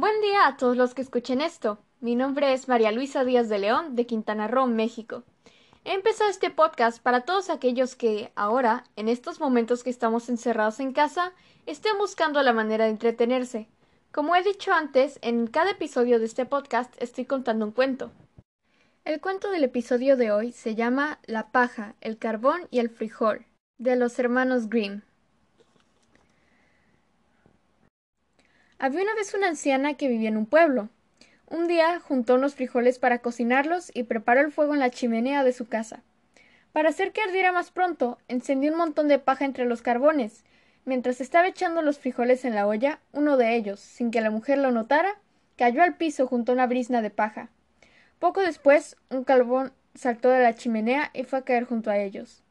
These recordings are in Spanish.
Buen día a todos los que escuchen esto. Mi nombre es María Luisa Díaz de León, de Quintana Roo, México. He empezado este podcast para todos aquellos que ahora, en estos momentos que estamos encerrados en casa, estén buscando la manera de entretenerse. Como he dicho antes, en cada episodio de este podcast estoy contando un cuento. El cuento del episodio de hoy se llama La paja, el carbón y el frijol, de los hermanos Grimm. Había una vez una anciana que vivía en un pueblo. Un día juntó unos frijoles para cocinarlos y preparó el fuego en la chimenea de su casa. Para hacer que ardiera más pronto, encendió un montón de paja entre los carbones. Mientras estaba echando los frijoles en la olla, uno de ellos, sin que la mujer lo notara, cayó al piso junto a una brizna de paja. Poco después, un carbón saltó de la chimenea y fue a caer junto a ellos.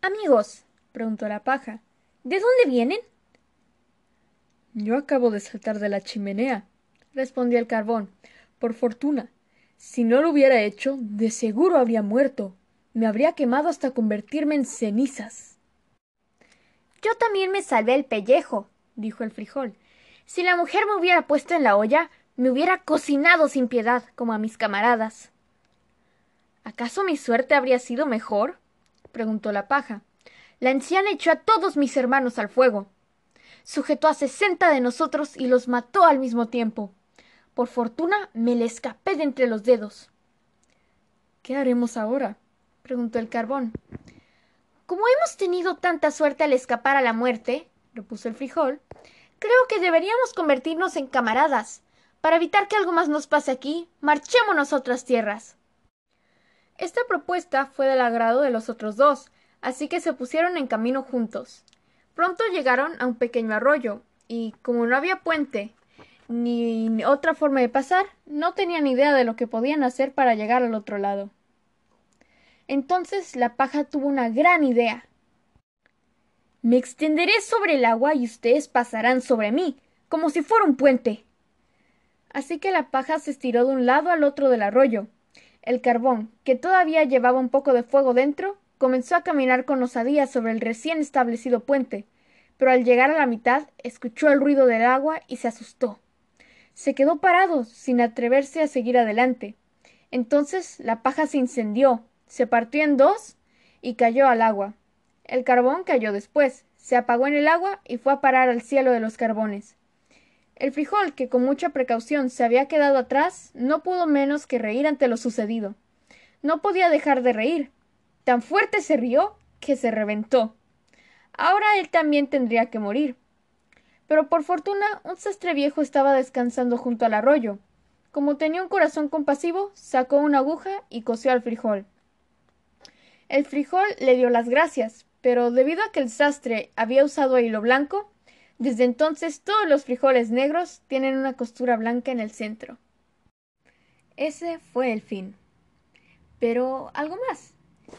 Amigos, preguntó la paja, ¿de dónde vienen? Yo acabo de saltar de la chimenea, respondió el carbón. Por fortuna. Si no lo hubiera hecho, de seguro habría muerto. Me habría quemado hasta convertirme en cenizas. Yo también me salvé el pellejo, dijo el frijol. Si la mujer me hubiera puesto en la olla, me hubiera cocinado sin piedad, como a mis camaradas. ¿Acaso mi suerte habría sido mejor? preguntó la paja. La anciana echó a todos mis hermanos al fuego sujetó a sesenta de nosotros y los mató al mismo tiempo. Por fortuna me le escapé de entre los dedos. ¿Qué haremos ahora? preguntó el carbón. Como hemos tenido tanta suerte al escapar a la muerte, repuso el frijol, creo que deberíamos convertirnos en camaradas. Para evitar que algo más nos pase aquí, marchémonos a otras tierras. Esta propuesta fue del agrado de los otros dos, así que se pusieron en camino juntos. Pronto llegaron a un pequeño arroyo, y como no había puente ni otra forma de pasar, no tenían idea de lo que podían hacer para llegar al otro lado. Entonces la paja tuvo una gran idea. Me extenderé sobre el agua y ustedes pasarán sobre mí, como si fuera un puente. Así que la paja se estiró de un lado al otro del arroyo. El carbón, que todavía llevaba un poco de fuego dentro, comenzó a caminar con osadía sobre el recién establecido puente, pero al llegar a la mitad escuchó el ruido del agua y se asustó. Se quedó parado, sin atreverse a seguir adelante. Entonces la paja se incendió, se partió en dos y cayó al agua. El carbón cayó después, se apagó en el agua y fue a parar al cielo de los carbones. El frijol, que con mucha precaución se había quedado atrás, no pudo menos que reír ante lo sucedido. No podía dejar de reír, Tan fuerte se rió que se reventó. Ahora él también tendría que morir. Pero por fortuna un sastre viejo estaba descansando junto al arroyo. Como tenía un corazón compasivo, sacó una aguja y cosió al frijol. El frijol le dio las gracias, pero debido a que el sastre había usado hilo blanco, desde entonces todos los frijoles negros tienen una costura blanca en el centro. Ese fue el fin. Pero algo más.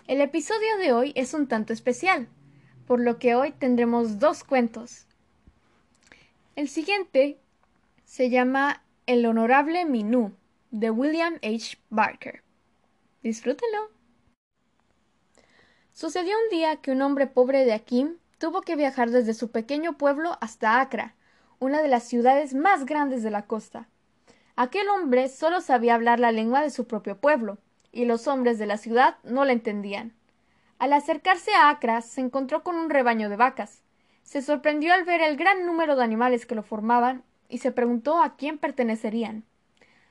El episodio de hoy es un tanto especial, por lo que hoy tendremos dos cuentos. El siguiente se llama El Honorable Minú, de William H. Barker. Disfrútenlo. Sucedió un día que un hombre pobre de Akim tuvo que viajar desde su pequeño pueblo hasta Acra, una de las ciudades más grandes de la costa. Aquel hombre solo sabía hablar la lengua de su propio pueblo, y los hombres de la ciudad no la entendían. Al acercarse a Acra se encontró con un rebaño de vacas. Se sorprendió al ver el gran número de animales que lo formaban y se preguntó a quién pertenecerían.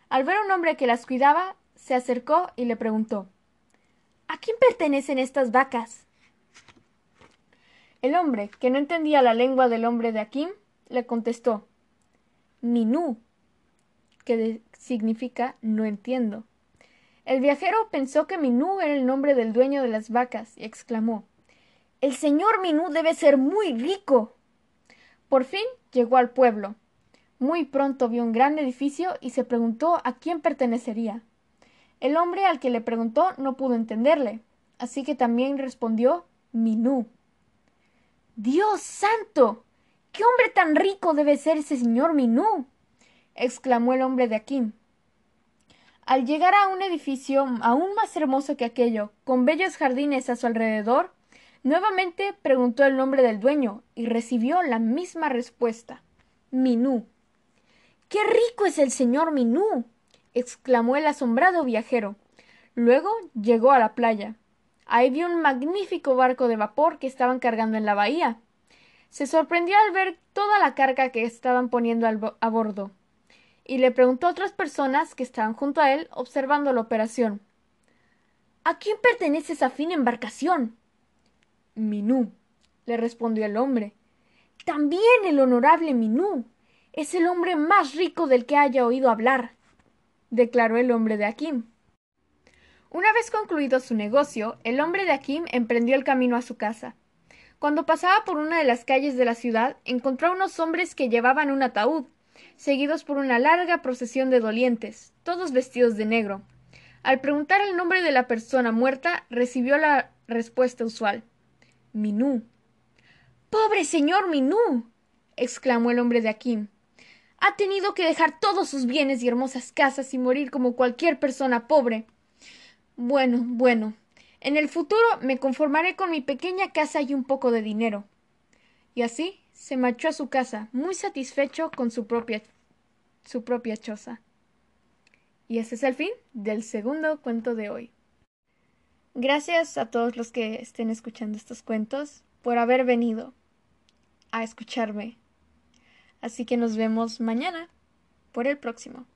Al ver a un hombre que las cuidaba, se acercó y le preguntó ¿A quién pertenecen estas vacas? El hombre, que no entendía la lengua del hombre de Akim, le contestó Minú, que significa no entiendo. El viajero pensó que Minú era el nombre del dueño de las vacas y exclamó El señor Minú debe ser muy rico. Por fin llegó al pueblo. Muy pronto vio un gran edificio y se preguntó a quién pertenecería. El hombre al que le preguntó no pudo entenderle, así que también respondió Minú. Dios santo. ¿Qué hombre tan rico debe ser ese señor Minú? exclamó el hombre de Akim. Al llegar a un edificio aún más hermoso que aquello, con bellos jardines a su alrededor, nuevamente preguntó el nombre del dueño y recibió la misma respuesta. Minú. ¡Qué rico es el señor Minú! exclamó el asombrado viajero. Luego llegó a la playa. Ahí vio un magnífico barco de vapor que estaban cargando en la bahía. Se sorprendió al ver toda la carga que estaban poniendo a bordo, y le preguntó a otras personas que estaban junto a él observando la operación. ¿A quién pertenece esa fina embarcación? Minú, le respondió el hombre. También el honorable Minú. Es el hombre más rico del que haya oído hablar, declaró el hombre de Akim. Una vez concluido su negocio, el hombre de Akim emprendió el camino a su casa. Cuando pasaba por una de las calles de la ciudad, encontró a unos hombres que llevaban un ataúd, seguidos por una larga procesión de dolientes, todos vestidos de negro. Al preguntar el nombre de la persona muerta, recibió la respuesta usual. Minú. ¡Pobre señor Minú! exclamó el hombre de Akim. Ha tenido que dejar todos sus bienes y hermosas casas y morir como cualquier persona pobre. Bueno, bueno. En el futuro me conformaré con mi pequeña casa y un poco de dinero. Y así se marchó a su casa, muy satisfecho con su propia su propia choza. Y ese es el fin del segundo cuento de hoy. Gracias a todos los que estén escuchando estos cuentos por haber venido a escucharme. Así que nos vemos mañana por el próximo.